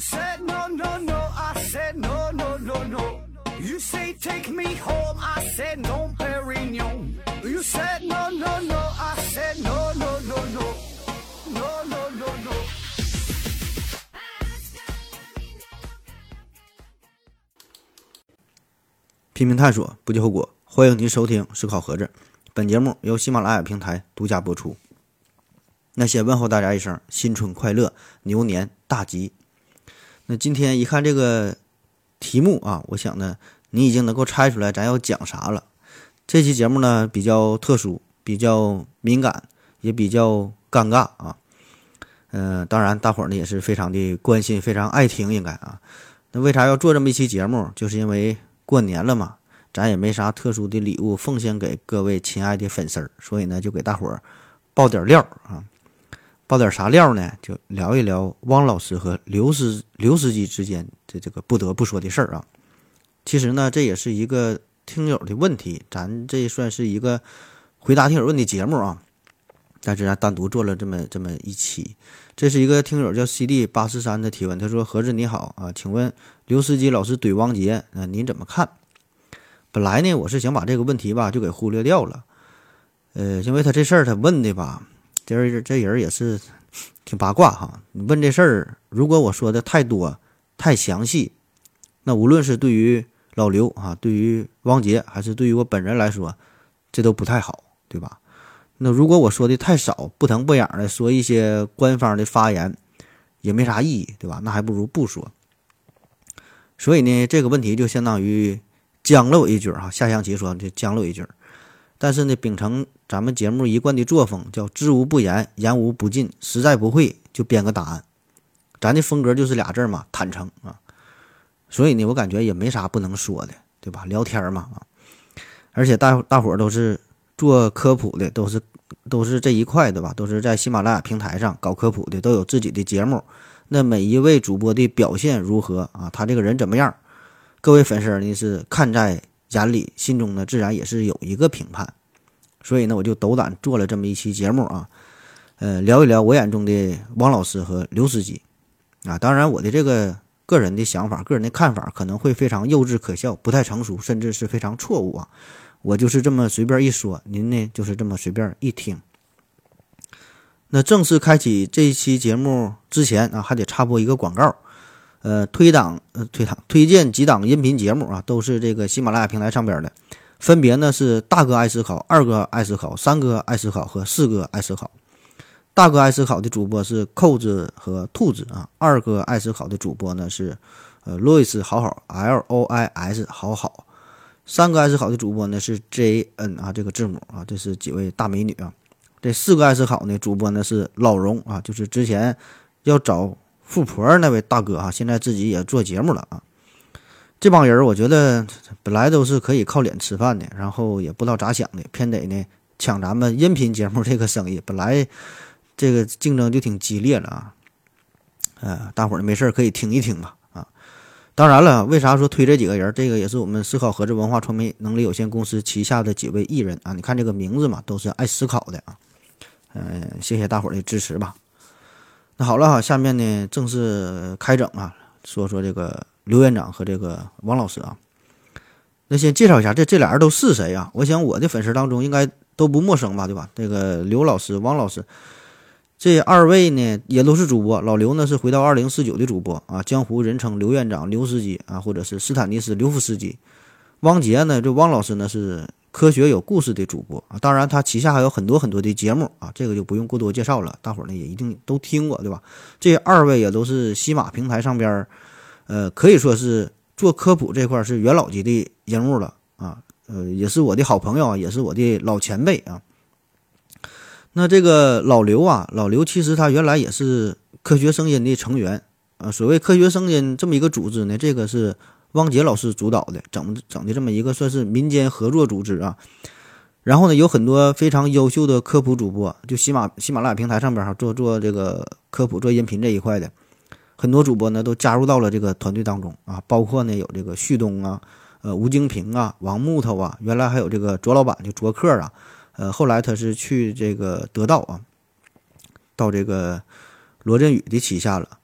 said no no no, I said no no no no. You say take me home, I said no, Perignon. You said no no no, I said no no no no, no no no no. 拼命探索，不计后果。欢迎您收听《思考盒子》，本节目由喜马拉雅平台独家播出。那先问候大家一声新春快乐，牛年大吉。那今天一看这个题目啊，我想呢，你已经能够猜出来咱要讲啥了。这期节目呢比较特殊，比较敏感，也比较尴尬啊。嗯、当然大伙儿呢也是非常的关心，非常爱听，应该啊。那为啥要做这么一期节目？就是因为过年了嘛，咱也没啥特殊的礼物奉献给各位亲爱的粉丝儿，所以呢，就给大伙儿爆点料啊。爆点啥料呢？就聊一聊汪老师和刘司刘司机之间的这个不得不说的事儿啊。其实呢，这也是一个听友的问题，咱这算是一个回答听友问的节目啊。但是咱单独做了这么这么一期，这是一个听友叫 CD 八四三的提问，他说：“何子你好啊，请问刘司机老师怼王杰，啊，您怎么看？”本来呢，我是想把这个问题吧就给忽略掉了，呃，因为他这事儿他问的吧，这人这人也是挺八卦哈。你问这事儿，如果我说的太多太详细，那无论是对于老刘啊，对于王杰，还是对于我本人来说，这都不太好，对吧？那如果我说的太少，不疼不痒的说一些官方的发言，也没啥意义，对吧？那还不如不说。所以呢，这个问题就相当于将了我一句儿哈。下象棋说就将了我一句儿，但是呢，秉承咱们节目一贯的作风，叫知无不言，言无不尽，实在不会就编个答案。咱的风格就是俩字嘛，坦诚啊。所以呢，我感觉也没啥不能说的，对吧？聊天嘛啊。而且大大伙都是做科普的，都是都是这一块的吧？都是在喜马拉雅平台上搞科普的，都有自己的节目。那每一位主播的表现如何啊？他这个人怎么样？各位粉丝呢是看在眼里，心中呢自然也是有一个评判。所以呢，我就斗胆做了这么一期节目啊，呃，聊一聊我眼中的王老师和刘司机啊。当然，我的这个个人的想法、个人的看法可能会非常幼稚可笑，不太成熟，甚至是非常错误啊。我就是这么随便一说，您呢就是这么随便一听。那正式开启这一期节目之前啊，还得插播一个广告，呃，推档呃推档推荐几档音频节目啊，都是这个喜马拉雅平台上边的，分别呢是大哥爱思考、二哥爱思考、三哥爱思考和四哥爱思考。大哥爱思考的主播是扣子和兔子啊，二哥爱思考的主播呢是呃路易斯好好 L O I S 好好。三个爱思考的主播呢是 J N 啊，这个字母啊，这是几位大美女啊。这四个爱思考呢主播呢是老荣啊，就是之前要找富婆那位大哥啊，现在自己也做节目了啊。这帮人我觉得本来都是可以靠脸吃饭的，然后也不知道咋想的，偏得呢抢咱们音频节目这个生意。本来这个竞争就挺激烈了啊，呃，大伙儿没事可以听一听吧啊。当然了，为啥说推这几个人？这个也是我们思考盒子文化传媒能力有限公司旗下的几位艺人啊。你看这个名字嘛，都是爱思考的啊。嗯，谢谢大伙儿的支持吧。那好了哈，下面呢正式开整啊，说说这个刘院长和这个王老师啊。那先介绍一下这这俩人都是谁啊？我想我的粉丝当中应该都不陌生吧，对吧？这个刘老师、王老师。这二位呢也都是主播，老刘呢是回到二零四九的主播啊，江湖人称刘院长、刘司机啊，或者是斯坦尼斯、刘夫斯基。汪杰呢，这汪老师呢是科学有故事的主播啊，当然他旗下还有很多很多的节目啊，这个就不用过多介绍了，大伙儿呢也一定都听过，对吧？这二位也都是西马平台上边，呃，可以说是做科普这块是元老级的人物了啊，呃，也是我的好朋友啊，也是我的老前辈啊。那这个老刘啊，老刘其实他原来也是科学声音的成员啊。所谓科学声音这么一个组织呢，这个是汪杰老师主导的，整整的这么一个算是民间合作组织啊。然后呢，有很多非常优秀的科普主播，就喜马喜马拉雅平台上边哈做做这个科普做音频这一块的，很多主播呢都加入到了这个团队当中啊。包括呢有这个旭东啊，呃吴京平啊，王木头啊，原来还有这个卓老板就卓克啊。呃，后来他是去这个得到啊，到这个罗振宇的旗下了。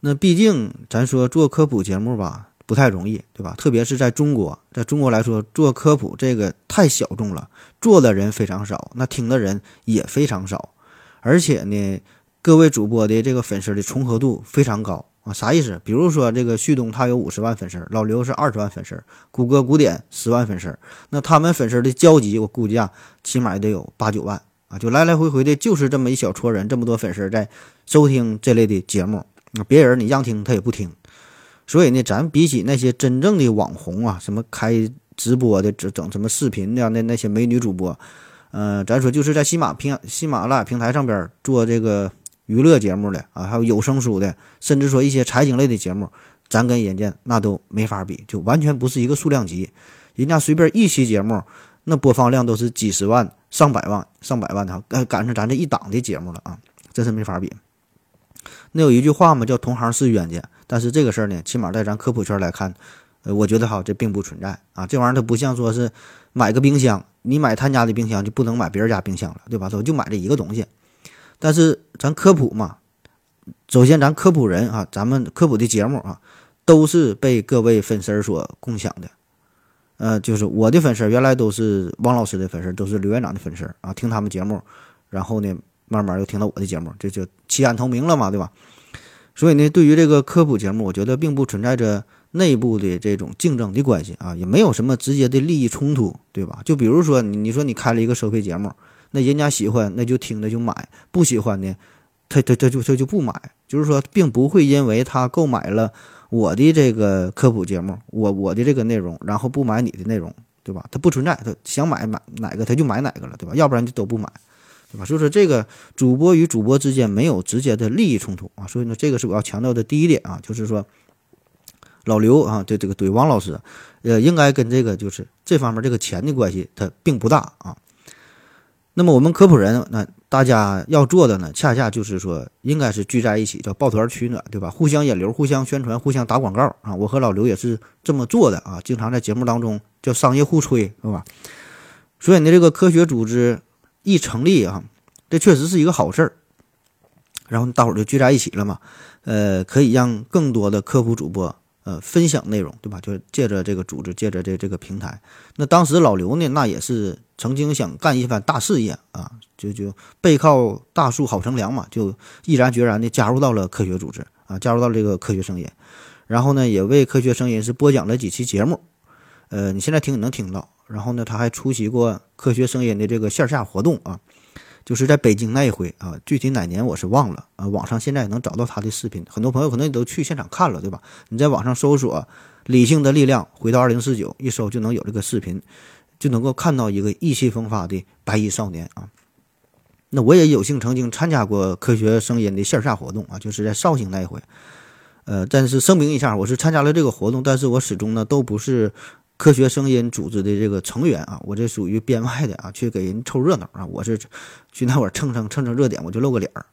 那毕竟咱说做科普节目吧，不太容易，对吧？特别是在中国，在中国来说，做科普这个太小众了，做的人非常少，那听的人也非常少，而且呢，各位主播的这个粉丝的重合度非常高啊。啥意思？比如说这个旭东他有五十万粉丝，老刘是二十万粉丝，谷歌古典十万粉丝，那他们粉丝的交集，我估计啊，起码也得有八九万啊，就来来回回的，就是这么一小撮人，这么多粉丝在收听这类的节目。别人你让听他也不听，所以呢，咱比起那些真正的网红啊，什么开直播的、整整什么视频的那那些美女主播，呃，咱说就是在喜马平喜马拉雅平台上边做这个娱乐节目的啊，还有有声书的，甚至说一些财经类的节目，咱跟人家那都没法比，就完全不是一个数量级。人家随便一期节目，那播放量都是几十万、上百万、上百万的，赶上咱这一档的节目了啊，真是没法比。那有一句话嘛，叫“同行是冤家”，但是这个事儿呢，起码在咱科普圈来看，呃，我觉得哈，这并不存在啊。这玩意儿它不像说是买个冰箱，你买他家的冰箱就不能买别人家冰箱了，对吧？都就买这一个东西。但是咱科普嘛，首先咱科普人啊，咱们科普的节目啊，都是被各位粉丝所共享的。呃，就是我的粉丝原来都是汪老师的粉丝，都是刘院长的粉丝啊，听他们节目，然后呢。慢慢又听到我的节目，这就弃暗投明了嘛，对吧？所以呢，对于这个科普节目，我觉得并不存在着内部的这种竞争的关系啊，也没有什么直接的利益冲突，对吧？就比如说，你说你开了一个收费节目，那人家喜欢那就听着就买，不喜欢呢，他他他就他就不买。就是说，并不会因为他购买了我的这个科普节目，我我的这个内容，然后不买你的内容，对吧？他不存在，他想买买哪个他就买哪个了，对吧？要不然就都不买。对吧？所以说这个主播与主播之间没有直接的利益冲突啊，所以呢，这个是我要强调的第一点啊，就是说老刘啊，对这个对王老师，呃，应该跟这个就是这方面这个钱的关系，它并不大啊。那么我们科普人，那大家要做的呢，恰恰就是说，应该是聚在一起，叫抱团取暖，对吧？互相引流，互相宣传，互相打广告啊。我和老刘也是这么做的啊，经常在节目当中叫商业互吹，是吧？所以呢，这个科学组织。一成立啊，这确实是一个好事儿。然后大伙儿就聚在一起了嘛，呃，可以让更多的科普主播呃分享内容，对吧？就借着这个组织，借着这这个平台。那当时老刘呢，那也是曾经想干一番大事业啊，就就背靠大树好乘凉嘛，就毅然决然的加入到了科学组织啊，加入到了这个科学声音。然后呢，也为科学声音是播讲了几期节目，呃，你现在听你能听到。然后呢，他还出席过科学声音的这个线下活动啊，就是在北京那一回啊，具体哪年我是忘了啊。网上现在能找到他的视频，很多朋友可能也都去现场看了，对吧？你在网上搜索“理性的力量”，回到二零四九一搜就能有这个视频，就能够看到一个意气风发的白衣少年啊。那我也有幸曾经参加过科学声音的线下活动啊，就是在绍兴那一回。呃，但是声明一下，我是参加了这个活动，但是我始终呢都不是。科学声音组织的这个成员啊，我这属于编外的啊，去给人凑热闹啊。我是去那会儿蹭蹭蹭蹭热点，我就露个脸儿。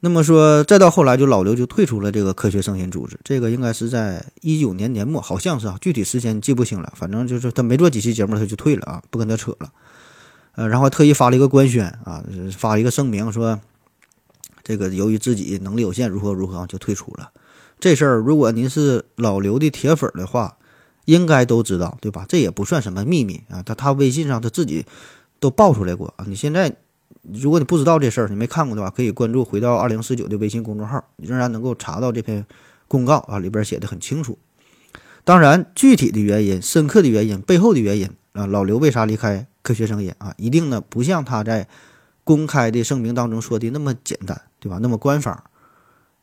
那么说，再到后来，就老刘就退出了这个科学声音组织。这个应该是在一九年年末，好像是啊，具体时间记不清了。反正就是他没做几期节目，他就退了啊，不跟他扯了。呃，然后特意发了一个官宣啊，发了一个声明说，这个由于自己能力有限，如何如何就退出了。这事儿，如果您是老刘的铁粉的话，应该都知道，对吧？这也不算什么秘密啊。他他微信上他自己都爆出来过啊。你现在如果你不知道这事儿，你没看过的话，可以关注“回到二零四九”的微信公众号，你仍然能够查到这篇公告啊，里边写的很清楚。当然，具体的原因、深刻的原因、背后的原因啊，老刘为啥离开科学声音啊？一定呢不像他在公开的声明当中说的那么简单，对吧？那么官方，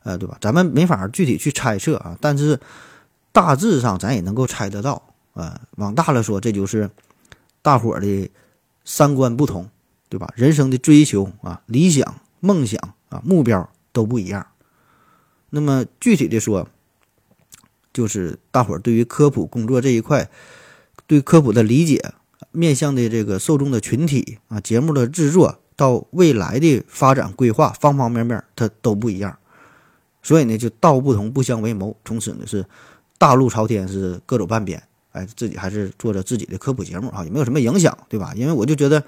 呃，对吧？咱们没法具体去猜测啊，但是。大致上，咱也能够猜得到，啊，往大了说，这就是大伙的三观不同，对吧？人生的追求啊，理想、梦想啊，目标都不一样。那么具体的说，就是大伙对于科普工作这一块，对科普的理解，面向的这个受众的群体啊，节目的制作到未来的发展规划，方方面面它都不一样。所以呢，就道不同不相为谋，从此呢是。大路朝天是各走半边，哎，自己还是做着自己的科普节目啊，也没有什么影响，对吧？因为我就觉得，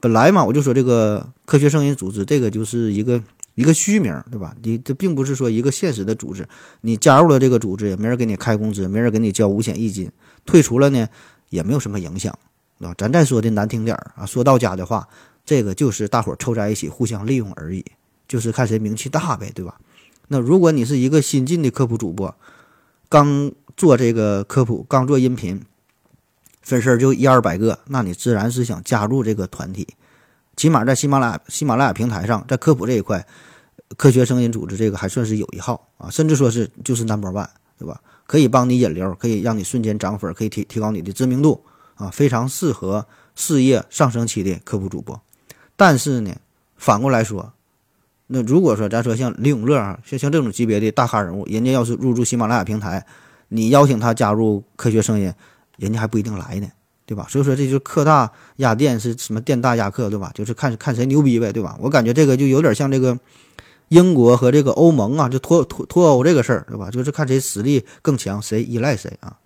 本来嘛，我就说这个科学声音组织，这个就是一个一个虚名，对吧？你这并不是说一个现实的组织，你加入了这个组织，也没人给你开工资，没人给你交五险一金，退出了呢，也没有什么影响，对吧？咱再说的难听点啊，说到家的话，这个就是大伙儿凑在一起互相利用而已，就是看谁名气大呗，对吧？那如果你是一个新进的科普主播，刚做这个科普，刚做音频，粉丝就一二百个，那你自然是想加入这个团体。起码在喜马拉雅喜马拉雅平台上，在科普这一块，科学声音组织这个还算是有一号啊，甚至说是就是 number one，对吧？可以帮你引流，可以让你瞬间涨粉，可以提提高你的知名度啊，非常适合事业上升期的科普主播。但是呢，反过来说，那如果说咱说像李永乐啊，像像这种级别的大咖人物，人家要是入驻喜马拉雅平台，你邀请他加入科学声音，人家还不一定来呢。对吧？所以说这就是客大压店是什么店大压客，对吧？就是看看谁牛逼呗，对吧？我感觉这个就有点像这个英国和这个欧盟啊，就脱脱脱欧这个事儿，对吧？就是看谁实力更强，谁依赖谁啊。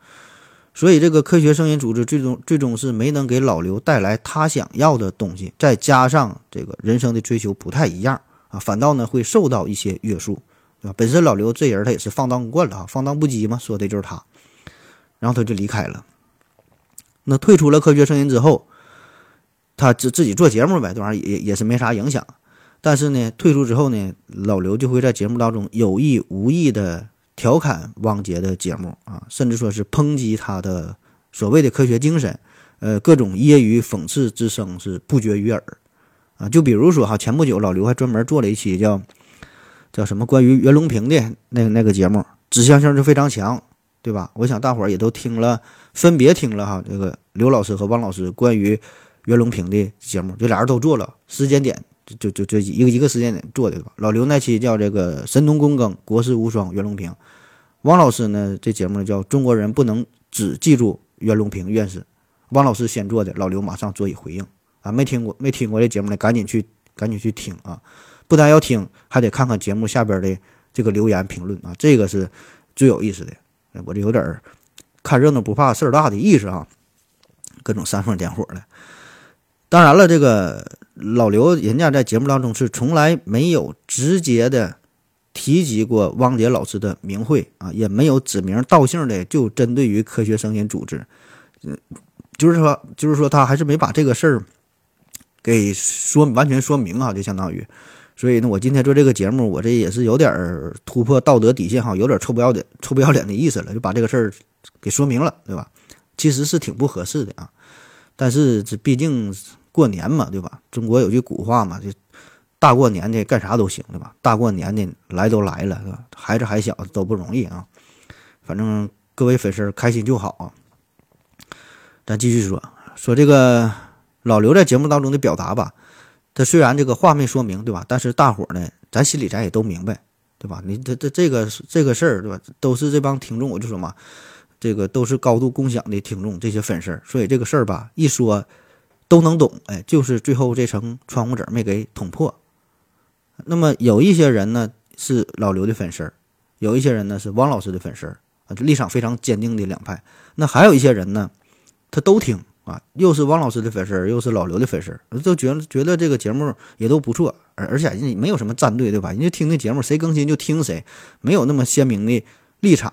所以这个科学声音组织最终最终是没能给老刘带来他想要的东西，再加上这个人生的追求不太一样啊，反倒呢会受到一些约束，对吧？本身老刘这人他也是放荡惯了啊，放荡不羁嘛，说的就是他，然后他就离开了。那退出了科学声音之后，他自自己做节目呗，这玩意儿也也是没啥影响。但是呢，退出之后呢，老刘就会在节目当中有意无意的调侃汪杰的节目啊，甚至说是抨击他的所谓的科学精神，呃，各种揶揄讽刺之声是不绝于耳啊。就比如说哈，前不久老刘还专门做了一期叫叫什么关于袁隆平的那那个节目，指向性就非常强。对吧？我想大伙儿也都听了，分别听了哈，这个刘老师和汪老师关于袁隆平的节目，这俩人都做了，时间点就就就一个一个时间点做的吧。老刘那期叫这个神农工耕，国士无双，袁隆平。汪老师呢，这节目叫中国人不能只记住袁隆平院士。汪老师先做的，老刘马上做以回应啊。没听过没听过这节目的，赶紧去赶紧去听啊！不但要听，还得看看节目下边的这个留言评论啊，这个是最有意思的。我这有点看热闹不怕事儿大的意思啊，各种煽风点火的。当然了，这个老刘人家在节目当中是从来没有直接的提及过汪杰老师的名讳啊，也没有指名道姓的就针对于科学声音组织，嗯，就是说，就是说他还是没把这个事儿给说完全说明啊，就相当于。所以呢，我今天做这个节目，我这也是有点儿突破道德底线哈，有点臭不要脸、臭不要脸的意思了，就把这个事儿给说明了，对吧？其实是挺不合适的啊，但是这毕竟过年嘛，对吧？中国有句古话嘛，就大过年的干啥都行，对吧？大过年的来都来了，是吧？孩子还小都不容易啊，反正各位粉丝开心就好啊。咱继续说说这个老刘在节目当中的表达吧。他虽然这个话没说明，对吧？但是大伙呢，咱心里咱也都明白，对吧？你这这这个这个事儿，对吧？都是这帮听众，我就说嘛，这个都是高度共享的听众，这些粉丝，所以这个事儿吧，一说都能懂。哎，就是最后这层窗户纸没给捅破。那么有一些人呢是老刘的粉丝，有一些人呢是汪老师的粉丝啊，立场非常坚定的两派。那还有一些人呢，他都听。啊，又是汪老师的粉丝，又是老刘的粉丝，都觉得觉得这个节目也都不错，而而且你没有什么战队，对吧？人家听那节目，谁更新就听谁，没有那么鲜明的立场。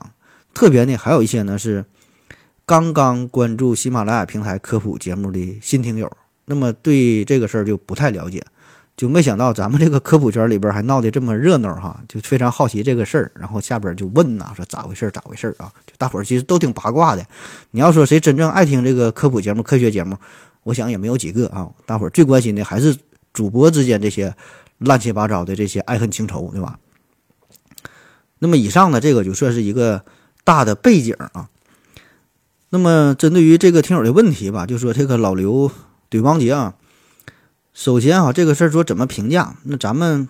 特别呢，还有一些呢是刚刚关注喜马拉雅平台科普节目的新听友，那么对这个事儿就不太了解。就没想到咱们这个科普圈里边还闹得这么热闹哈，就非常好奇这个事儿，然后下边就问呐，说咋回事？咋回事啊？就大伙儿其实都挺八卦的。你要说谁真正爱听这个科普节目、科学节目，我想也没有几个啊。大伙儿最关心的还是主播之间这些乱七八糟的这些爱恨情仇，对吧？那么以上呢，这个就算是一个大的背景啊。那么针对于这个听友的问题吧，就说这个老刘怼王杰啊。首先啊，这个事儿说怎么评价？那咱们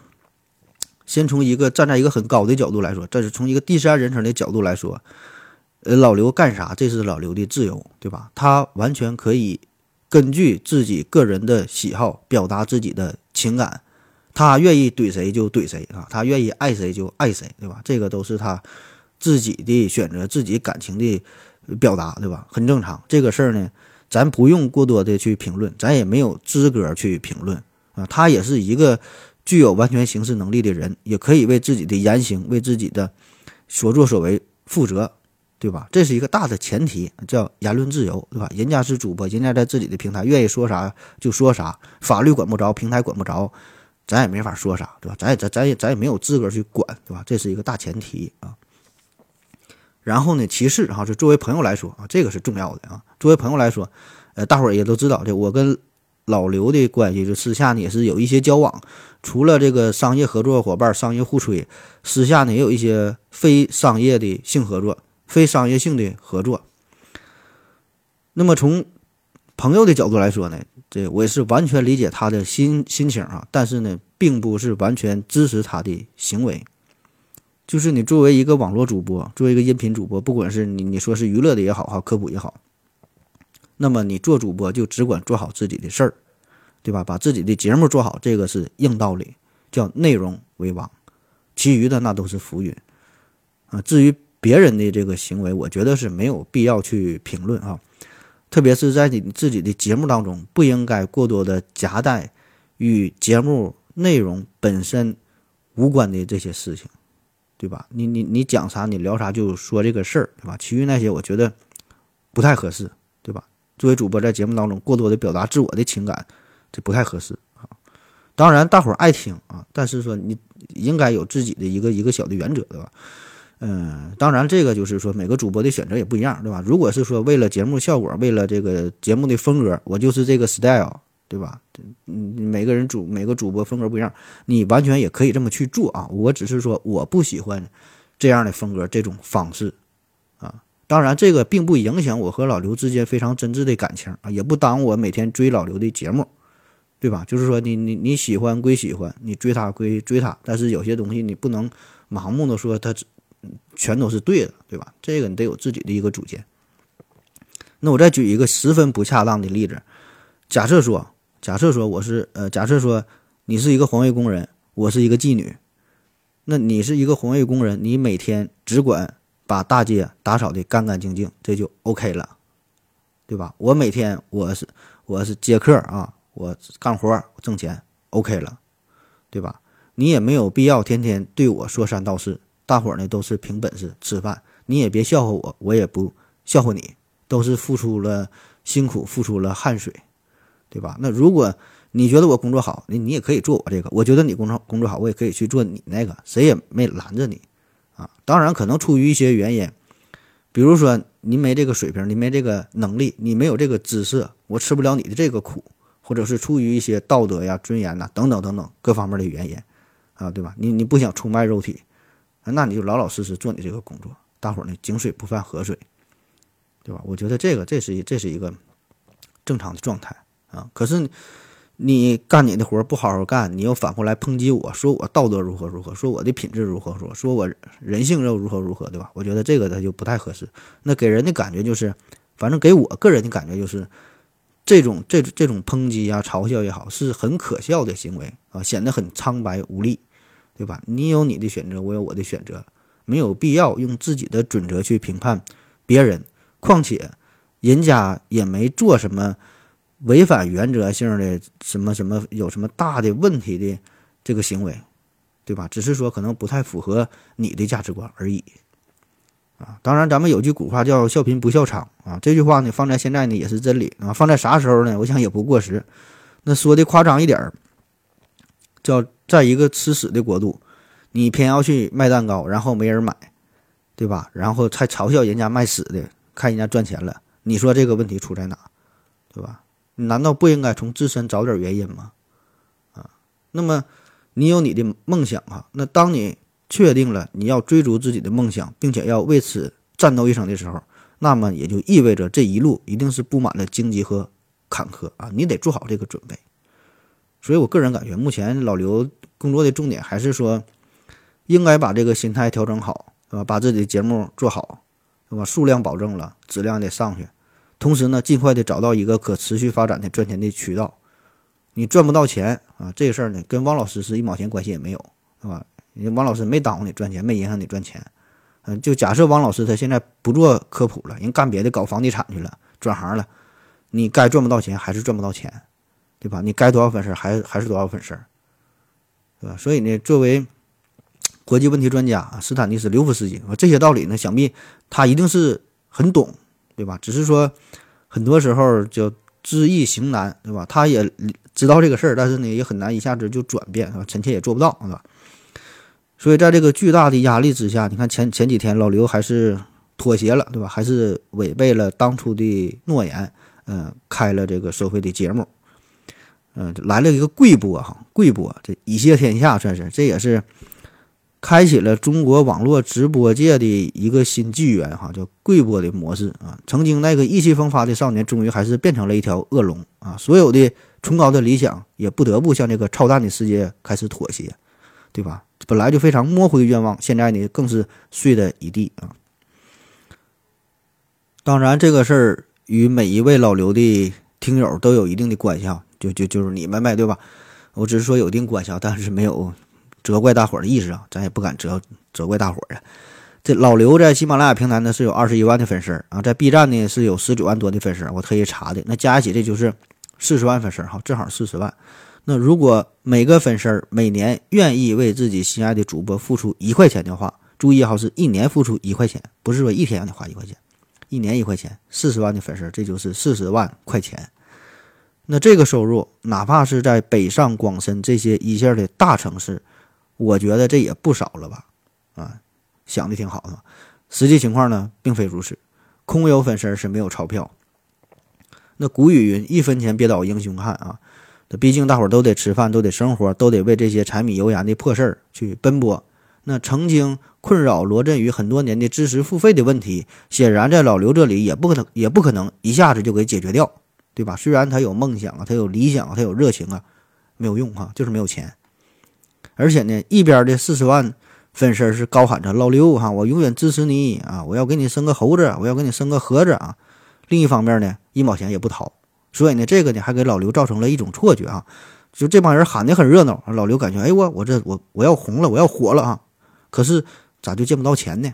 先从一个站在一个很高的角度来说，这是从一个第三人称的角度来说，呃，老刘干啥？这是老刘的自由，对吧？他完全可以根据自己个人的喜好表达自己的情感，他愿意怼谁就怼谁啊，他愿意爱谁就爱谁，对吧？这个都是他自己的选择，自己感情的表达，对吧？很正常。这个事儿呢。咱不用过多的去评论，咱也没有资格去评论啊。他也是一个具有完全行事能力的人，也可以为自己的言行、为自己的所作所为负责，对吧？这是一个大的前提，叫言论自由，对吧？人家是主播，人家在自己的平台愿意说啥就说啥，法律管不着，平台管不着，咱也没法说啥，对吧？咱也咱咱也咱也没有资格去管，对吧？这是一个大前提啊。然后呢，其次哈，是作为朋友来说啊，这个是重要的啊。作为朋友来说，呃，大伙儿也都知道，这我跟。老刘的关系就私下呢也是有一些交往，除了这个商业合作伙伴、商业互吹，私下呢也有一些非商业的性合作、非商业性的合作。那么从朋友的角度来说呢，这我也是完全理解他的心心情啊，但是呢，并不是完全支持他的行为。就是你作为一个网络主播，作为一个音频主播，不管是你你说是娱乐的也好哈，科普也好。那么你做主播就只管做好自己的事儿，对吧？把自己的节目做好，这个是硬道理，叫内容为王，其余的那都是浮云啊。至于别人的这个行为，我觉得是没有必要去评论啊。特别是在你自己的节目当中，不应该过多的夹带与节目内容本身无关的这些事情，对吧？你你你讲啥，你聊啥就说这个事儿，对吧？其余那些我觉得不太合适，对吧？作为主播，在节目当中过多的表达自我的情感，这不太合适啊。当然，大伙儿爱听啊，但是说你应该有自己的一个一个小的原则，对吧？嗯，当然，这个就是说每个主播的选择也不一样，对吧？如果是说为了节目效果，为了这个节目的风格，我就是这个 style，对吧？嗯，每个人主每个主播风格不一样，你完全也可以这么去做啊。我只是说我不喜欢这样的风格，这种方式啊。当然，这个并不影响我和老刘之间非常真挚的感情啊，也不耽误我每天追老刘的节目，对吧？就是说，你你你喜欢归喜欢，你追他归追他，但是有些东西你不能盲目的说他全都是对的，对吧？这个你得有自己的一个主见。那我再举一个十分不恰当的例子，假设说，假设说我是呃，假设说你是一个环卫工人，我是一个妓女，那你是一个环卫工人，你每天只管。把大街打扫的干干净净，这就 OK 了，对吧？我每天我是我是接客啊，我干活挣钱，OK 了，对吧？你也没有必要天天对我说三道四，大伙儿呢都是凭本事吃饭，你也别笑话我，我也不笑话你，都是付出了辛苦，付出了汗水，对吧？那如果你觉得我工作好，你你也可以做我这个；我觉得你工作工作好，我也可以去做你那个，谁也没拦着你。啊，当然可能出于一些原因，比如说你没这个水平，你没这个能力，你没有这个姿色，我吃不了你的这个苦，或者是出于一些道德呀、尊严呐等等等等各方面的原因，啊，对吧？你你不想出卖肉体，那你就老老实实做你这个工作，大伙儿呢井水不犯河水，对吧？我觉得这个这是这是一个正常的状态啊，可是。你干你的活不好好干，你又反过来抨击我说我道德如何如何，说我的品质如何说，说我人性又如何如何，对吧？我觉得这个他就不太合适。那给人的感觉就是，反正给我个人的感觉就是，这种这这种抨击啊、嘲笑也好，是很可笑的行为啊，显得很苍白无力，对吧？你有你的选择，我有我的选择，没有必要用自己的准则去评判别人。况且，人家也没做什么。违反原则性的什么什么有什么大的问题的这个行为，对吧？只是说可能不太符合你的价值观而已，啊，当然咱们有句古话叫“笑贫不笑娼”啊，这句话呢放在现在呢也是真理啊，放在啥时候呢？我想也不过时。那说的夸张一点儿，叫在一个吃屎的国度，你偏要去卖蛋糕，然后没人买，对吧？然后还嘲笑人家卖屎的，看人家赚钱了，你说这个问题出在哪，对吧？你难道不应该从自身找点原因吗？啊，那么你有你的梦想啊，那当你确定了你要追逐自己的梦想，并且要为此战斗一生的时候，那么也就意味着这一路一定是布满了荆棘和坎坷啊，你得做好这个准备。所以我个人感觉，目前老刘工作的重点还是说，应该把这个心态调整好，对吧？把自己的节目做好，对吧？数量保证了，质量得上去。同时呢，尽快的找到一个可持续发展的赚钱的渠道。你赚不到钱啊，这个事儿呢，跟汪老师是一毛钱关系也没有，是吧？人汪老师没耽误你赚钱，没影响你赚钱。嗯，就假设汪老师他现在不做科普了，人干别的，搞房地产去了，转行了，你该赚不到钱还是赚不到钱，对吧？你该多少粉丝还还是多少粉丝，对吧？所以呢，作为国际问题专家，斯坦尼斯·刘夫斯基这些道理呢，想必他一定是很懂，对吧？只是说很多时候就知易行难，对吧？他也知道这个事儿，但是呢，也很难一下子就转变，啊？臣妾也做不到，是吧？所以在这个巨大的压力之下，你看前前几天老刘还是妥协了，对吧？还是违背了当初的诺言，嗯，开了这个收费的节目。嗯，来了一个贵播哈，贵播这一谢天下，算是这也是开启了中国网络直播界的一个新纪元哈，叫贵播的模式啊。曾经那个意气风发的少年，终于还是变成了一条恶龙啊！所有的崇高的理想也不得不向这个超淡的世界开始妥协，对吧？本来就非常模糊的愿望，现在呢更是碎的一地啊！当然，这个事儿与每一位老刘的听友都有一定的关系啊。就就就是你们呗，对吧？我只是说有一定关系啊，但是没有责怪大伙儿的意思啊，咱也不敢责责怪大伙儿啊。这老刘在喜马拉雅平台呢是有二十一万的粉丝啊，在 B 站呢是有十九万多的粉丝，我特意查的，那加一起这就是四十万粉丝哈，正好四十万。那如果每个粉丝每年愿意为自己心爱的主播付出一块钱的话，注意哈，是一年付出一块钱，不是说一天让你花一块钱，一年一块钱，四十万的粉丝，这就是四十万块钱。那这个收入，哪怕是在北上广深这些一线的大城市，我觉得这也不少了吧？啊，想的挺好的。实际情况呢，并非如此，空有粉丝是没有钞票。那古语云：“一分钱别倒英雄汉啊！”那毕竟大伙儿都得吃饭，都得生活，都得为这些柴米油盐的破事儿去奔波。那曾经困扰罗振宇很多年的知识付费的问题，显然在老刘这里也不可能，也不可能一下子就给解决掉。对吧？虽然他有梦想啊，他有理想啊，他有热情啊，没有用哈，就是没有钱。而且呢，一边的四十万粉丝是高喊着“老刘哈，我永远支持你啊，我要给你生个猴子，我要给你生个盒子啊”，另一方面呢，一毛钱也不掏。所以呢，这个呢还给老刘造成了一种错觉啊，就这帮人喊的很热闹，老刘感觉哎我我这我我要红了，我要火了啊，可是咋就见不到钱呢？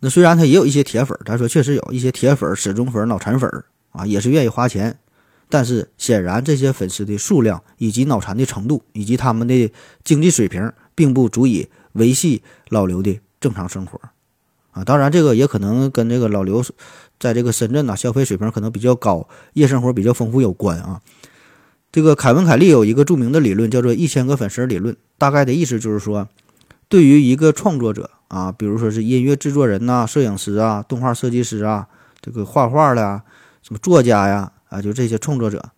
那虽然他也有一些铁粉，咱说确实有一些铁粉、死忠粉、脑残粉。啊，也是愿意花钱，但是显然这些粉丝的数量以及脑残的程度以及他们的经济水平，并不足以维系老刘的正常生活。啊，当然这个也可能跟这个老刘在这个深圳呐消费水平可能比较高，夜生活比较丰富有关啊。这个凯文·凯利有一个著名的理论叫做“一千个粉丝理论”，大概的意思就是说，对于一个创作者啊，比如说是音乐制作人呐、摄影师啊、动画设计师啊、这个画画的啊。什么作家呀，啊，就这些创作者，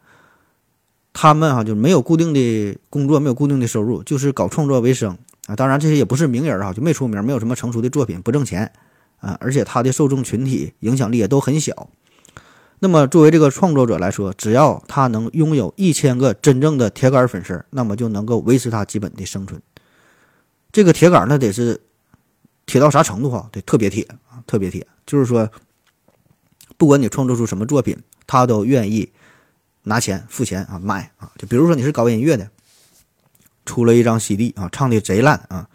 他们哈就没有固定的工作，没有固定的收入，就是搞创作为生啊。当然，这些也不是名人啊，就没出名，没有什么成熟的作品，不挣钱啊。而且他的受众群体影响力也都很小。那么，作为这个创作者来说，只要他能拥有一千个真正的铁杆粉丝，那么就能够维持他基本的生存。这个铁杆那得是铁到啥程度哈？得特别铁啊，特别铁，就是说。不管你创作出什么作品，他都愿意拿钱付钱啊买啊。就比如说你是搞音乐的，出了一张 CD 啊，唱的贼烂啊，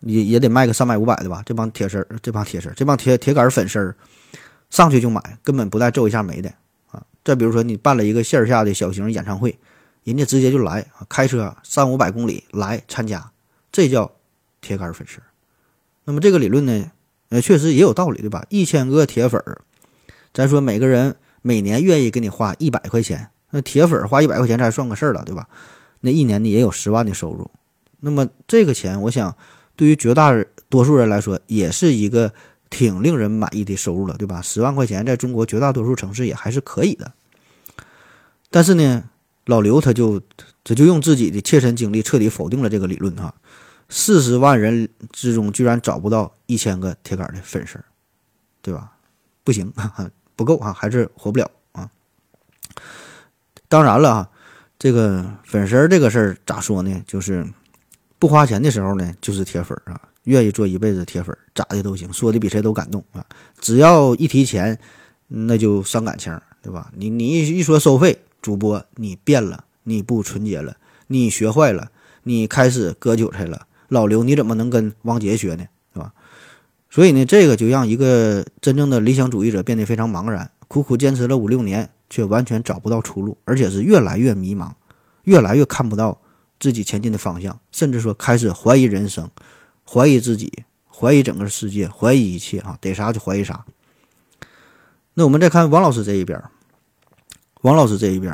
也也得卖个三百五百的吧。这帮铁丝儿，这帮铁丝儿，这帮铁铁杆粉丝儿上去就买，根本不带皱一下眉的啊。再比如说你办了一个线下的小型演唱会，人家直接就来啊，开车三五百公里来参加，这叫铁杆粉丝。那么这个理论呢，呃，确实也有道理，对吧？一千个铁粉儿。咱说每个人每年愿意给你花一百块钱，那铁粉花一百块钱才算个事儿了，对吧？那一年你也有十万的收入，那么这个钱，我想对于绝大多数人来说，也是一个挺令人满意的收入了，对吧？十万块钱在中国绝大多数城市也还是可以的。但是呢，老刘他就他就用自己的切身经历彻底否定了这个理论哈。四十万人之中居然找不到一千个铁杆的粉丝，对吧？不行。不够啊，还是活不了啊。当然了啊，这个粉丝这个事儿咋说呢？就是不花钱的时候呢，就是铁粉啊，愿意做一辈子铁粉，咋的都行，说的比谁都感动啊。只要一提钱，那就伤感情，对吧？你你一一说收费，主播你变了，你不纯洁了，你学坏了，你开始割韭菜了。老刘你怎么能跟王杰学呢？所以呢，这个就让一个真正的理想主义者变得非常茫然，苦苦坚持了五六年，却完全找不到出路，而且是越来越迷茫，越来越看不到自己前进的方向，甚至说开始怀疑人生，怀疑自己，怀疑整个世界，怀疑一切啊，逮啥就怀疑啥。那我们再看王老师这一边，王老师这一边，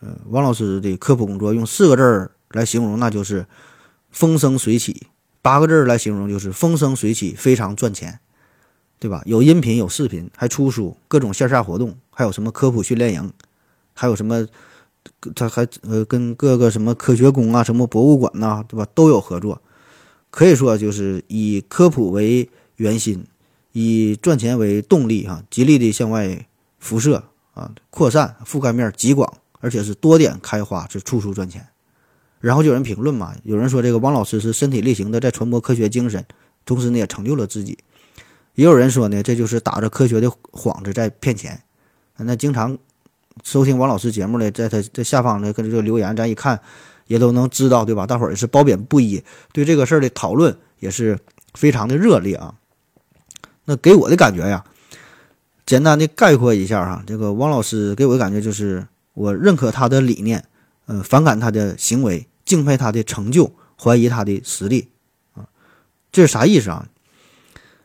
呃，王老师的科普工作用四个字儿来形容，那就是风生水起；八个字来形容，就是风生水起，非常赚钱，对吧？有音频，有视频，还出书，各种线下活动，还有什么科普训练营，还有什么。他还呃跟各个什么科学宫啊、什么博物馆呐，对吧，都有合作，可以说就是以科普为圆心，以赚钱为动力哈，极力的向外辐射啊，扩散覆盖面极广，而且是多点开花，是处处赚钱。然后就有人评论嘛，有人说这个王老师是身体力行的在传播科学精神，同时呢也成就了自己。也有人说呢，这就是打着科学的幌子在骗钱。那经常。收听王老师节目的，在他在下方的跟这个留言，咱一看也都能知道，对吧？大伙儿也是褒贬不一，对这个事儿的讨论也是非常的热烈啊。那给我的感觉呀，简单的概括一下哈，这个王老师给我的感觉就是，我认可他的理念，呃，反感他的行为，敬佩他的成就，怀疑他的实力啊。这是啥意思啊？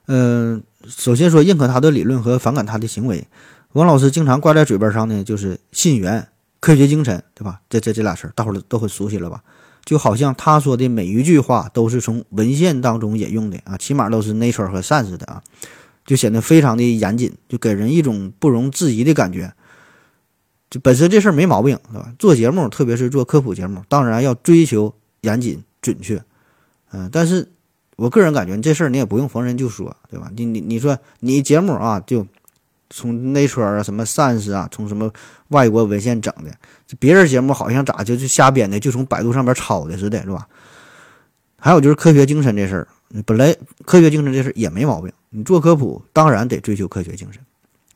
嗯，首先说认可他的理论和反感他的行为。王老师经常挂在嘴边上呢，就是信源、科学精神，对吧？这这这俩词，大伙儿都很熟悉了吧？就好像他说的每一句话都是从文献当中引用的啊，起码都是 Nature 和 Science 的啊，就显得非常的严谨，就给人一种不容置疑的感觉。就本身这事儿没毛病，对吧？做节目，特别是做科普节目，当然要追求严谨准确，嗯，但是我个人感觉这事儿你也不用逢人就说，对吧？你你你说你节目啊就。从内圈啊，什么 Science 啊，从什么外国文献整的，别人节目好像咋就就瞎编的，就从百度上边抄的似的，是吧？还有就是科学精神这事儿，本来科学精神这事儿也没毛病，你做科普当然得追求科学精神，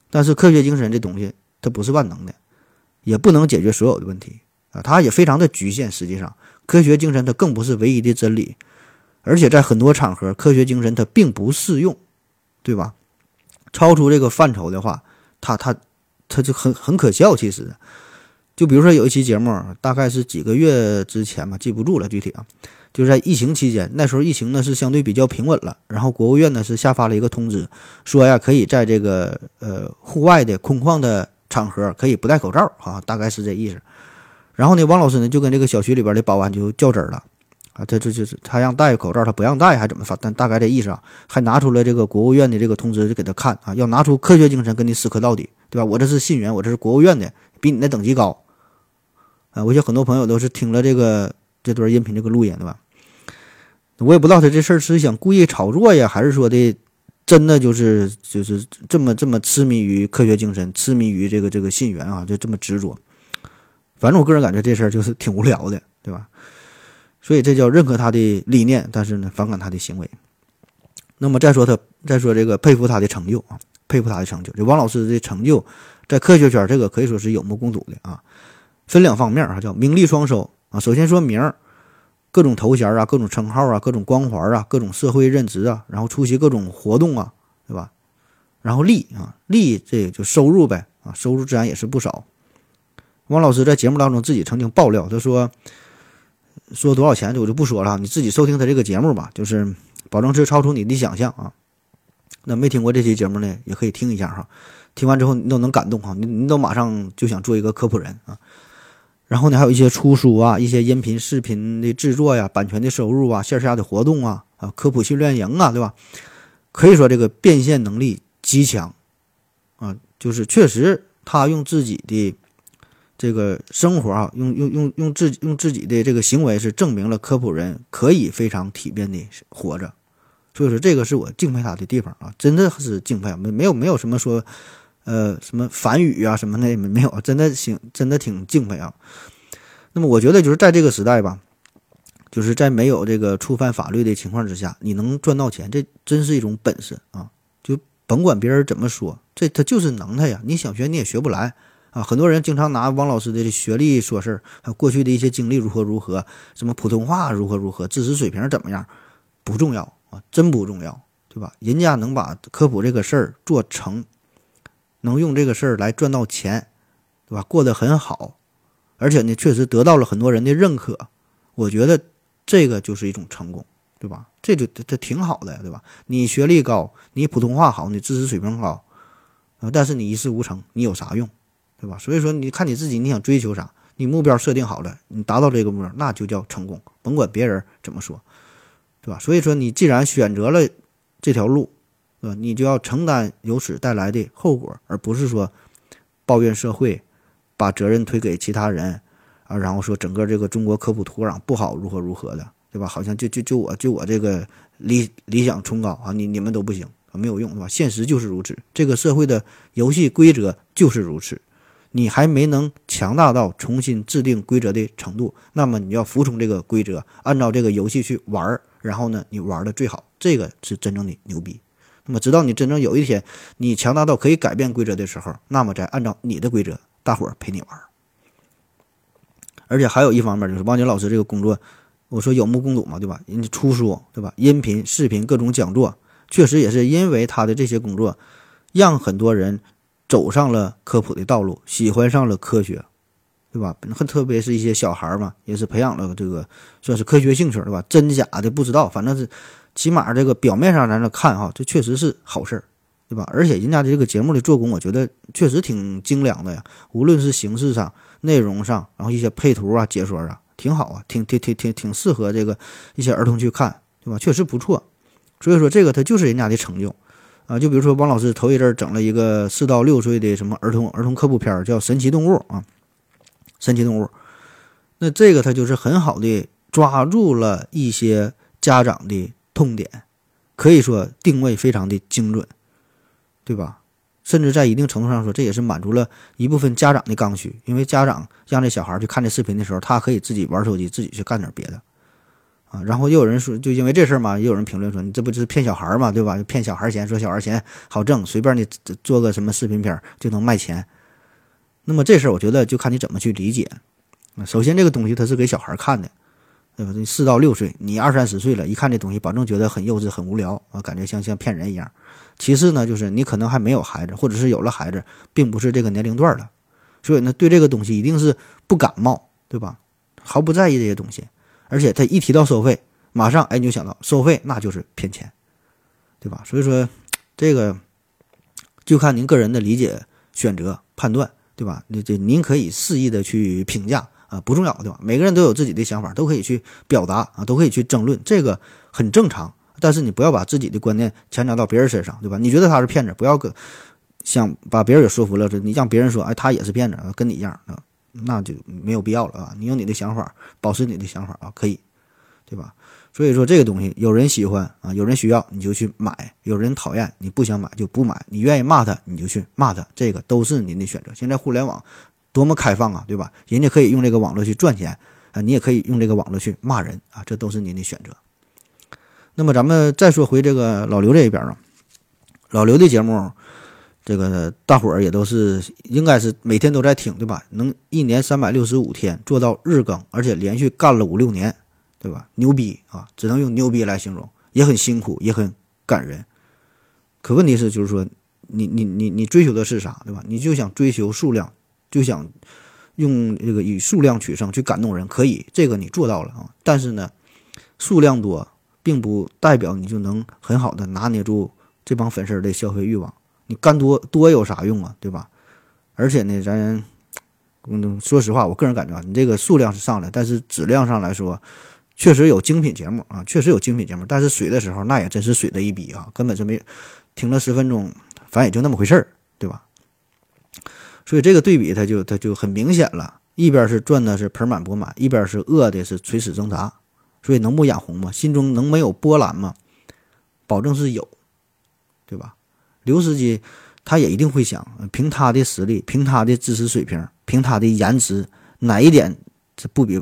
但是科学精神这东西它不是万能的，也不能解决所有的问题啊，它也非常的局限。实际上，科学精神它更不是唯一的真理，而且在很多场合，科学精神它并不适用，对吧？超出这个范畴的话，他他他就很很可笑。其实，就比如说有一期节目，大概是几个月之前吧，记不住了具体啊。就在疫情期间，那时候疫情呢是相对比较平稳了，然后国务院呢是下发了一个通知，说呀可以在这个呃户外的空旷的场合可以不戴口罩啊，大概是这意思。然后呢，王老师呢就跟这个小区里边的保安就较真了。啊，这这就是他让戴口罩，他不让戴，还怎么发？但大概这意思啊，还拿出了这个国务院的这个通知，就给他看啊，要拿出科学精神跟你死磕到底，对吧？我这是信源，我这是国务院的，比你那等级高啊！我想很多朋友都是听了这个这段音频这个录音，对吧？我也不知道他这事儿是想故意炒作呀，还是说的真的就是就是这么这么痴迷于科学精神，痴迷于这个这个信源啊，就这么执着。反正我个人感觉这事儿就是挺无聊的，对吧？所以这叫认可他的理念，但是呢，反感他的行为。那么再说他，再说这个佩服他的成就啊，佩服他的成就。这王老师的成就，在科学圈这个可以说是有目共睹的啊。分两方面啊，叫名利双收啊。首先说名儿，各种头衔啊，各种称号啊，各种光环啊，各种社会任职啊，然后出席各种活动啊，对吧？然后利啊，利这就收入呗啊，收入自然也是不少。王老师在节目当中自己曾经爆料，他说。说多少钱我就不说了，你自己收听他这个节目吧，就是保证是超出你的想象啊。那没听过这期节目呢，也可以听一下哈。听完之后你都能感动哈，你你都马上就想做一个科普人啊。然后呢，还有一些出书啊，一些音频视频的制作呀，版权的收入啊，线下的活动啊，啊，科普训练营啊，对吧？可以说这个变现能力极强啊，就是确实他用自己的。这个生活啊，用用用用自用自己的这个行为是证明了科普人可以非常体面的活着，所以说这个是我敬佩他的地方啊，真的是敬佩，没没有没有什么说，呃，什么反语啊什么的没有，真的挺真的挺敬佩啊。那么我觉得就是在这个时代吧，就是在没有这个触犯法律的情况之下，你能赚到钱，这真是一种本事啊！就甭管别人怎么说，这他就是能耐呀，你想学你也学不来。啊，很多人经常拿王老师的学历说事儿，过去的一些经历如何如何，什么普通话如何如何，知识水平怎么样，不重要啊，真不重要，对吧？人家能把科普这个事儿做成，能用这个事儿来赚到钱，对吧？过得很好，而且呢，确实得到了很多人的认可。我觉得这个就是一种成功，对吧？这就这挺好的呀，对吧？你学历高，你普通话好，你知识水平高，啊，但是你一事无成，你有啥用，对吧？所以说，你看你自己，你想追求啥？你目标设定好了，你达到这个目标，那就叫成功，甭管别人怎么说，对吧？所以说，你既然选择了这条路，对吧？你就要承担由此带来的后果，而不是说抱怨社会，把责任推给其他人，啊，然后说整个这个中国科普土壤不好，如何如何的，对吧？好像就就就我就我这个理理想崇高啊，你你们都不行，没有用，对吧？现实就是如此，这个社会的游戏规则就是如此。你还没能强大到重新制定规则的程度，那么你要服从这个规则，按照这个游戏去玩儿，然后呢，你玩的最好，这个是真正的牛逼。那么，直到你真正有一天你强大到可以改变规则的时候，那么再按照你的规则，大伙儿陪你玩。而且还有一方面就是王杰老师这个工作，我说有目共睹嘛，对吧？人家出书，对吧？音频、视频各种讲座，确实也是因为他的这些工作，让很多人。走上了科普的道路，喜欢上了科学，对吧？很特别是一些小孩嘛，也是培养了这个算是科学兴趣，对吧？真假的不知道，反正是起码这个表面上咱这看哈，这确实是好事儿，对吧？而且人家的这个节目的做工，我觉得确实挺精良的呀。无论是形式上、内容上，然后一些配图啊、解说啊，挺好啊，挺挺挺挺挺适合这个一些儿童去看，对吧？确实不错。所以说，这个它就是人家的成就。啊，就比如说王老师头一阵儿整了一个四到六岁的什么儿童儿童科普片儿，叫《神奇动物》啊，《神奇动物》。那这个他就是很好的抓住了一些家长的痛点，可以说定位非常的精准，对吧？甚至在一定程度上说，这也是满足了一部分家长的刚需，因为家长让这小孩去看这视频的时候，他可以自己玩手机，自己去干点别的。啊，然后又有人说，就因为这事儿嘛，也有人评论说，你这不就是骗小孩嘛，对吧？骗小孩钱，说小孩钱好挣，随便你做个什么视频片就能卖钱。那么这事儿，我觉得就看你怎么去理解。首先，这个东西它是给小孩看的，对吧？四到六岁，你二三十岁了，一看这东西，保证觉得很幼稚、很无聊啊，感觉像像骗人一样。其次呢，就是你可能还没有孩子，或者是有了孩子，并不是这个年龄段的，所以呢，对这个东西一定是不感冒，对吧？毫不在意这些东西。而且他一提到收费，马上哎你就想到收费那就是骗钱，对吧？所以说这个就看您个人的理解、选择、判断，对吧？你这您可以肆意的去评价啊，不重要，对吧？每个人都有自己的想法，都可以去表达啊，都可以去争论，这个很正常。但是你不要把自己的观念强加到别人身上，对吧？你觉得他是骗子，不要跟想把别人也说服了，你让别人说哎他也是骗子，跟你一样啊。那就没有必要了啊！你有你的想法，保持你的想法啊，可以，对吧？所以说这个东西，有人喜欢啊，有人需要你就去买；有人讨厌，你不想买就不买。你愿意骂他，你就去骂他，这个都是您的选择。现在互联网多么开放啊，对吧？人家可以用这个网络去赚钱啊，你也可以用这个网络去骂人啊，这都是您的选择。那么咱们再说回这个老刘这一边啊，老刘的节目。这个大伙儿也都是应该是每天都在听，对吧？能一年三百六十五天做到日更，而且连续干了五六年，对吧？牛逼啊！只能用牛逼来形容，也很辛苦，也很感人。可问题是，就是说，你你你你追求的是啥，对吧？你就想追求数量，就想用这个以数量取胜去感动人，可以，这个你做到了啊。但是呢，数量多并不代表你就能很好的拿捏住这帮粉丝的消费欲望。你干多多有啥用啊，对吧？而且呢，咱 嗯，说实话，我个人感觉啊，你这个数量是上来，但是质量上来说，确实有精品节目啊，确实有精品节目。但是水的时候，那也真是水的一笔啊，根本就没停了十分钟，反正也就那么回事儿，对吧？所以这个对比，它就它就很明显了，一边是赚的是盆满钵满，一边是饿的是垂死挣扎。所以能不眼红吗？心中能没有波澜吗？保证是有，对吧？刘司机，他也一定会想，凭他的实力，凭他的知识水平，凭他的颜值，哪一点这不比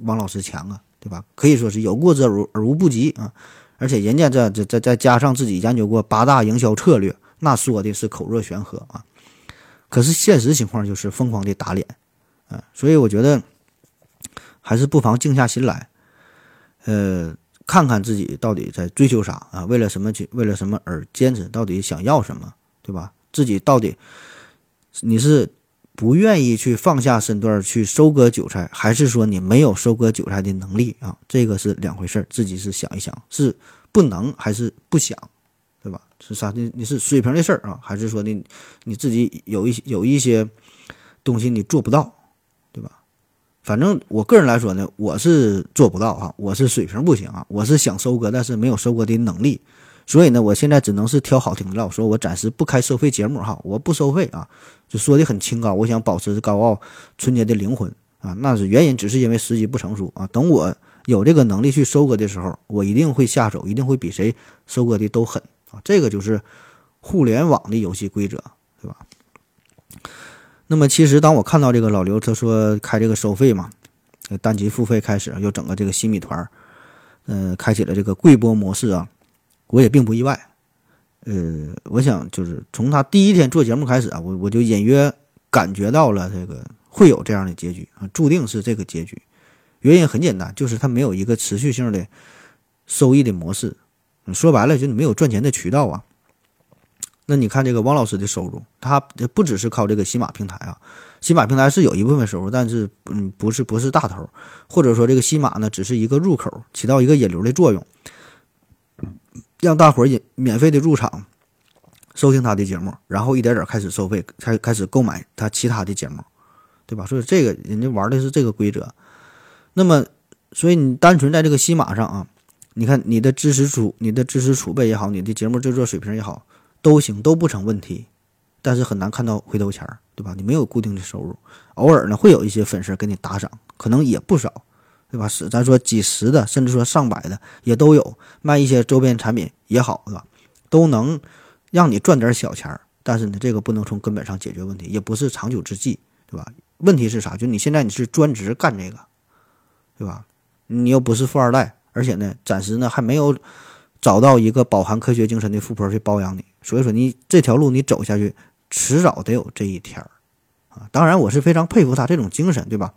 王老师强啊？对吧？可以说是有过之而而无不及啊！而且人家这这再再加上自己研究过八大营销策略，那说的是口若悬河啊！可是现实情况就是疯狂的打脸，啊！所以我觉得还是不妨静下心来，呃。看看自己到底在追求啥啊？为了什么去？为了什么而坚持？到底想要什么？对吧？自己到底你是不愿意去放下身段去收割韭菜，还是说你没有收割韭菜的能力啊？这个是两回事儿，自己是想一想，是不能还是不想，对吧？是啥？你你是水平的事儿啊，还是说你你自己有一有一些东西你做不到，对吧？反正我个人来说呢，我是做不到哈，我是水平不行啊，我是想收割，但是没有收割的能力。所以呢，我现在只能是挑好听的了。我说我暂时不开收费节目哈，我不收费啊，就说的很清高。我想保持高傲、纯洁的灵魂啊，那是原因，只是因为时机不成熟啊。等我有这个能力去收割的时候，我一定会下手，一定会比谁收割的都狠啊。这个就是互联网的游戏规则，对吧？那么其实当我看到这个老刘他说开这个收费嘛，单集付费开始又整个这个新米团，嗯，开启了这个贵播模式啊。我也并不意外，呃，我想就是从他第一天做节目开始啊，我我就隐约感觉到了这个会有这样的结局啊，注定是这个结局。原因很简单，就是他没有一个持续性的收益的模式，说白了就你没有赚钱的渠道啊。那你看这个汪老师的收入，他不只是靠这个喜马平台啊，喜马平台是有一部分收入，但是嗯，不是不是大头，或者说这个喜马呢，只是一个入口，起到一个引流的作用。让大伙儿也免费的入场，收听他的节目，然后一点点开始收费，开开始购买他其他的节目，对吧？所以这个人家玩的是这个规则。那么，所以你单纯在这个西马上啊，你看你的知识储、你的知识储备也好，你的节目制作水平也好，都行，都不成问题。但是很难看到回头钱儿，对吧？你没有固定的收入，偶尔呢会有一些粉丝给你打赏，可能也不少。对吧？是咱说几十的，甚至说上百的也都有，卖一些周边产品也好，对吧？都能让你赚点小钱儿。但是呢，这个不能从根本上解决问题，也不是长久之计，对吧？问题是啥？就你现在你是专职干这个，对吧？你又不是富二代，而且呢，暂时呢还没有找到一个饱含科学精神的富婆去包养你。所以说，你这条路你走下去，迟早得有这一天儿啊！当然，我是非常佩服他这种精神，对吧？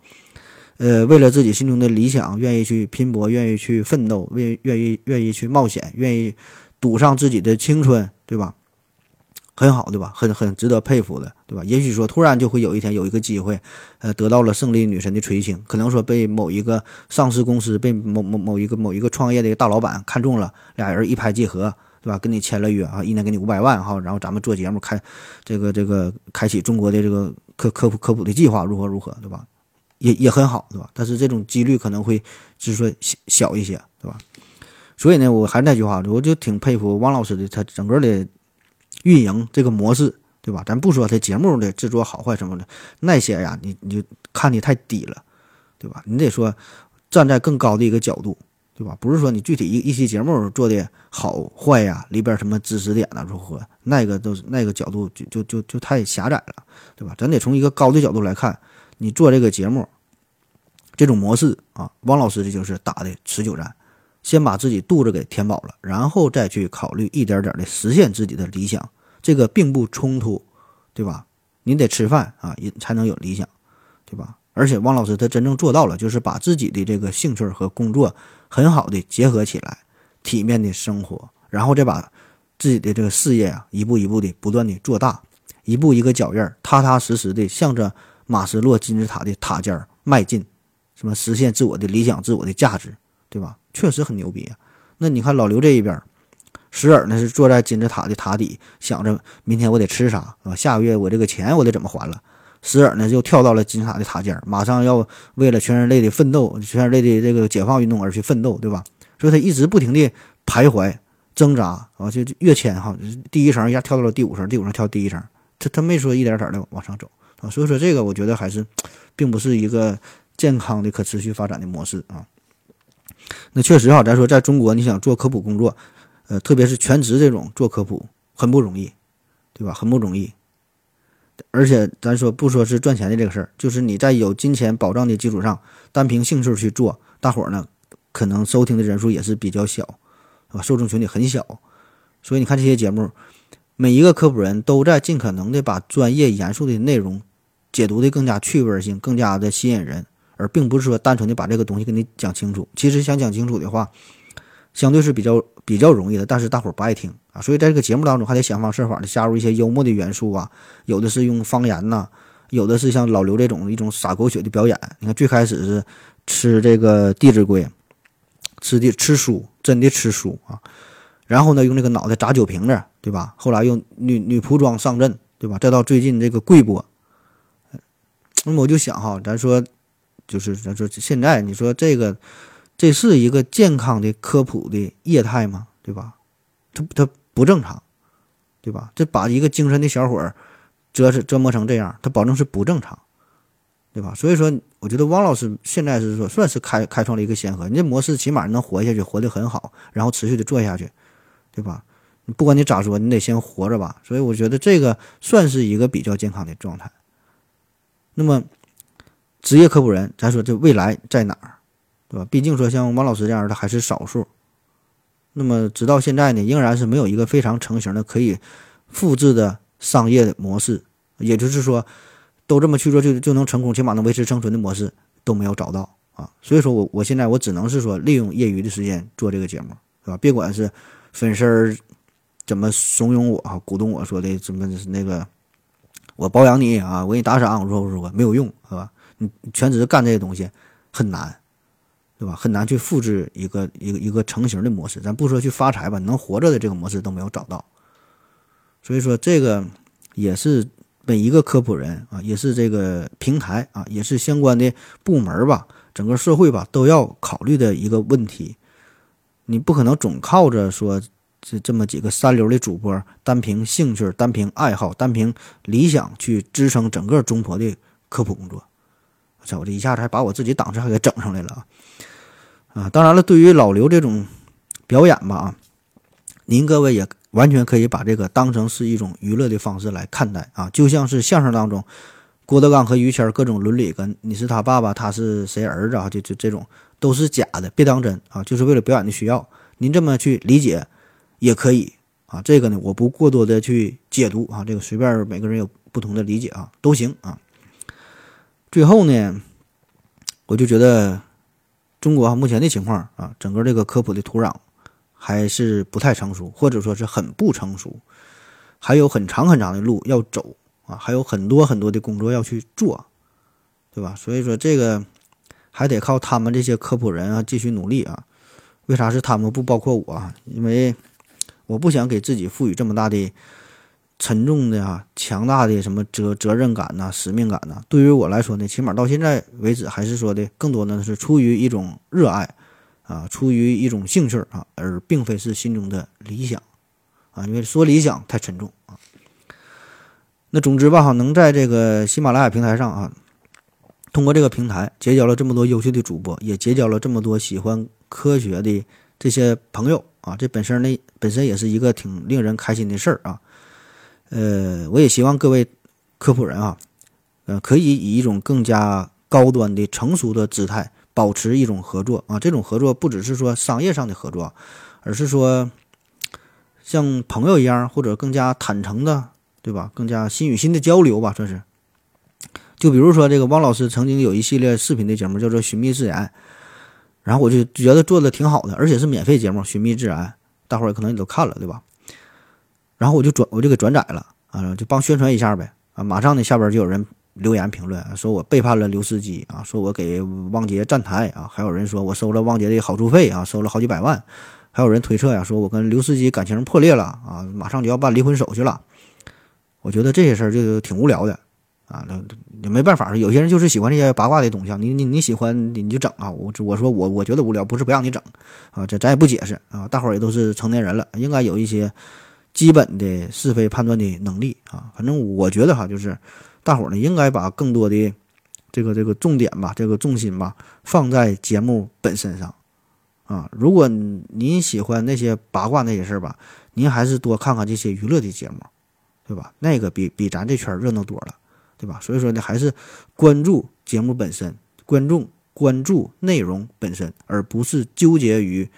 呃，为了自己心中的理想，愿意去拼搏，愿意去奋斗，愿愿意愿意去冒险，愿意赌上自己的青春，对吧？很好，对吧？很很值得佩服的，对吧？也许说突然就会有一天有一个机会，呃，得到了胜利女神的垂青，可能说被某一个上市公司，被某某某一个某一个创业的大老板看中了，俩人一拍即合，对吧？跟你签了约啊，一年给你五百万哈，然后咱们做节目开这个这个开启中国的这个科科普科普的计划，如何如何，对吧？也也很好，对吧？但是这种几率可能会就是说小小一些，对吧？所以呢，我还是那句话，我就挺佩服汪老师的，他整个的运营这个模式，对吧？咱不说他节目的制作好坏什么的，那些呀，你你就看的太低了，对吧？你得说站在更高的一个角度，对吧？不是说你具体一一期节目做的好坏呀，里边什么知识点啊如何，那个都是那个角度就就就就太狭窄了，对吧？咱得从一个高的角度来看。你做这个节目，这种模式啊，汪老师这就是打的持久战，先把自己肚子给填饱了，然后再去考虑一点点的实现自己的理想，这个并不冲突，对吧？你得吃饭啊，也才能有理想，对吧？而且汪老师他真正做到了，就是把自己的这个兴趣和工作很好的结合起来，体面的生活，然后再把自己的这个事业啊，一步一步的不断的做大，一步一个脚印儿，踏踏实实的向着。马斯洛金字塔的塔尖儿迈进，什么实现自我的理想、自我的价值，对吧？确实很牛逼啊！那你看老刘这一边，时而呢是坐在金字塔的塔底，想着明天我得吃啥啊？下个月我这个钱我得怎么还了？时而呢又跳到了金字塔的塔尖，马上要为了全人类的奋斗、全人类的这个解放运动而去奋斗，对吧？所以他一直不停地徘徊、挣扎啊，就跃迁哈，第一层一下跳到了第五层，第五层跳第一层，他他没说一点点的往上走。啊，所以说这个我觉得还是，并不是一个健康的可持续发展的模式啊。那确实哈，咱说在中国，你想做科普工作，呃，特别是全职这种做科普，很不容易，对吧？很不容易。而且咱说不说是赚钱的这个事儿，就是你在有金钱保障的基础上，单凭兴趣去做，大伙儿呢可能收听的人数也是比较小，啊，受众群体很小。所以你看这些节目，每一个科普人都在尽可能的把专业严肃的内容。解读的更加趣味性，更加的吸引人，而并不是说单纯的把这个东西给你讲清楚。其实想讲清楚的话，相对是比较比较容易的，但是大伙儿不爱听啊。所以在这个节目当中，还得想方设法的加入一些幽默的元素啊，有的是用方言呐，有的是像老刘这种一种撒狗血的表演。你看最开始是吃这个地质龟，吃的吃书，真的吃书啊。然后呢，用这个脑袋砸酒瓶子，对吧？后来用女女仆装上阵，对吧？再到最近这个贵播，那么我就想哈，咱说就是咱说现在你说这个这是一个健康的科普的业态吗？对吧？它它不正常，对吧？这把一个精神的小伙儿折折磨成这样，他保证是不正常，对吧？所以说，我觉得汪老师现在是说算是开开创了一个先河，你这模式起码能活下去，活得很好，然后持续的做下去。对吧？不管你咋说，你得先活着吧。所以我觉得这个算是一个比较健康的状态。那么，职业科普人，咱说这未来在哪儿，对吧？毕竟说像王老师这样的还是少数。那么直到现在呢，仍然是没有一个非常成型的可以复制的商业的模式。也就是说，都这么去做就就能成功，起码能维持生存的模式都没有找到啊。所以说我我现在我只能是说利用业余的时间做这个节目，是吧？别管是。粉丝儿怎么怂恿我啊？鼓动我说的怎么那个？我包养你啊！我给你打赏，我说我说没有用，是吧？你全职干这些东西很难，对吧？很难去复制一个一个一个成型的模式。咱不说去发财吧，能活着的这个模式都没有找到。所以说，这个也是每一个科普人啊，也是这个平台啊，也是相关的部门吧，整个社会吧都要考虑的一个问题。你不可能总靠着说这这么几个三流的主播，单凭兴趣、单凭爱好、单凭理想去支撑整个中国的科普工作。我操！我这一下子还把我自己档次还给整上来了啊！啊，当然了，对于老刘这种表演吧啊，您各位也完全可以把这个当成是一种娱乐的方式来看待啊，就像是相声当中郭德纲和于谦各种伦理，跟你是他爸爸，他是谁儿子啊，就就这种。都是假的，别当真啊！就是为了表演的需要，您这么去理解也可以啊。这个呢，我不过多的去解读啊，这个随便每个人有不同的理解啊，都行啊。最后呢，我就觉得中国目前的情况啊，整个这个科普的土壤还是不太成熟，或者说是很不成熟，还有很长很长的路要走啊，还有很多很多的工作要去做，对吧？所以说这个。还得靠他们这些科普人啊继续努力啊！为啥是他们不包括我？因为我不想给自己赋予这么大的沉重的啊强大的什么责责任感呐、使命感呐。对于我来说呢，起码到现在为止，还是说的更多呢是出于一种热爱啊，出于一种兴趣啊，而并非是心中的理想啊。因为说理想太沉重啊。那总之吧，哈，能在这个喜马拉雅平台上啊。通过这个平台结交了这么多优秀的主播，也结交了这么多喜欢科学的这些朋友啊，这本身呢本身也是一个挺令人开心的事儿啊。呃，我也希望各位科普人啊，呃，可以以一种更加高端的、成熟的姿态保持一种合作啊。这种合作不只是说商业上的合作，而是说像朋友一样，或者更加坦诚的，对吧？更加心与心的交流吧，算是。就比如说这个汪老师曾经有一系列视频的节目叫做《寻觅自然》，然后我就觉得做的挺好的，而且是免费节目《寻觅自然》，大伙儿可能也都看了，对吧？然后我就转我就给转载了啊，就帮宣传一下呗啊！马上呢下边就有人留言评论说我背叛了刘司机啊，说我给汪杰站台啊，还有人说我收了汪杰的好处费啊，收了好几百万，还有人推测呀说我跟刘司机感情破裂了啊，马上就要办离婚手续了。我觉得这些事儿就挺无聊的。啊，那也没办法，有些人就是喜欢这些八卦的东西。你你你喜欢你就整啊，我我说我我觉得无聊，不是不让你整啊，这咱也不解释啊。大伙儿也都是成年人了，应该有一些基本的是非判断的能力啊。反正我觉得哈，就是大伙儿呢应该把更多的这个这个重点吧，这个重心吧放在节目本身上啊。如果您喜欢那些八卦那些事儿吧，您还是多看看这些娱乐的节目，对吧？那个比比咱这圈热闹多了。对吧？所以说呢，还是关注节目本身，关注关注内容本身，而不是纠结于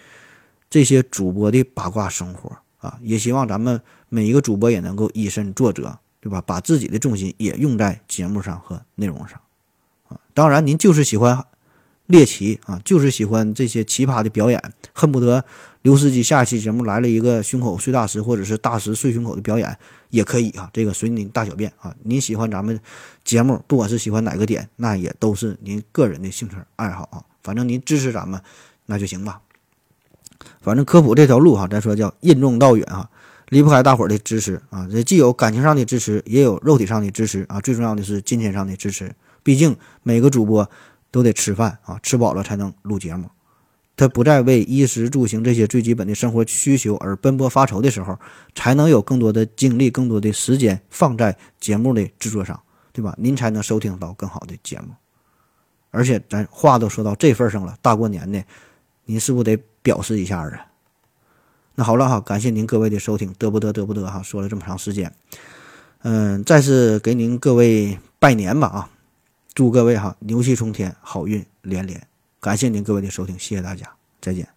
这些主播的八卦生活啊！也希望咱们每一个主播也能够以身作则，对吧？把自己的重心也用在节目上和内容上啊！当然，您就是喜欢猎奇啊，就是喜欢这些奇葩的表演，恨不得刘司机下一期节目来了一个胸口碎大石或者是大石碎胸口的表演，也可以啊，这个随您大小便啊。您喜欢咱们节目，不管是喜欢哪个点，那也都是您个人的兴趣爱好啊。反正您支持咱们，那就行吧。反正科普这条路哈，咱说叫任重道远哈，离不开大伙儿的支持啊。这既有感情上的支持，也有肉体上的支持啊。最重要的是金钱上的支持，毕竟每个主播都得吃饭啊，吃饱了才能录节目。他不再为衣食住行这些最基本的生活需求而奔波发愁的时候，才能有更多的精力、更多的时间放在节目的制作上，对吧？您才能收听到更好的节目。而且咱话都说到这份上了，大过年的，您是不是得表示一下啊？那好了哈，感谢您各位的收听，得不得得不得哈，说了这么长时间，嗯，再次给您各位拜年吧啊，祝各位哈牛气冲天，好运连连。感谢您各位的收听，谢谢大家，再见。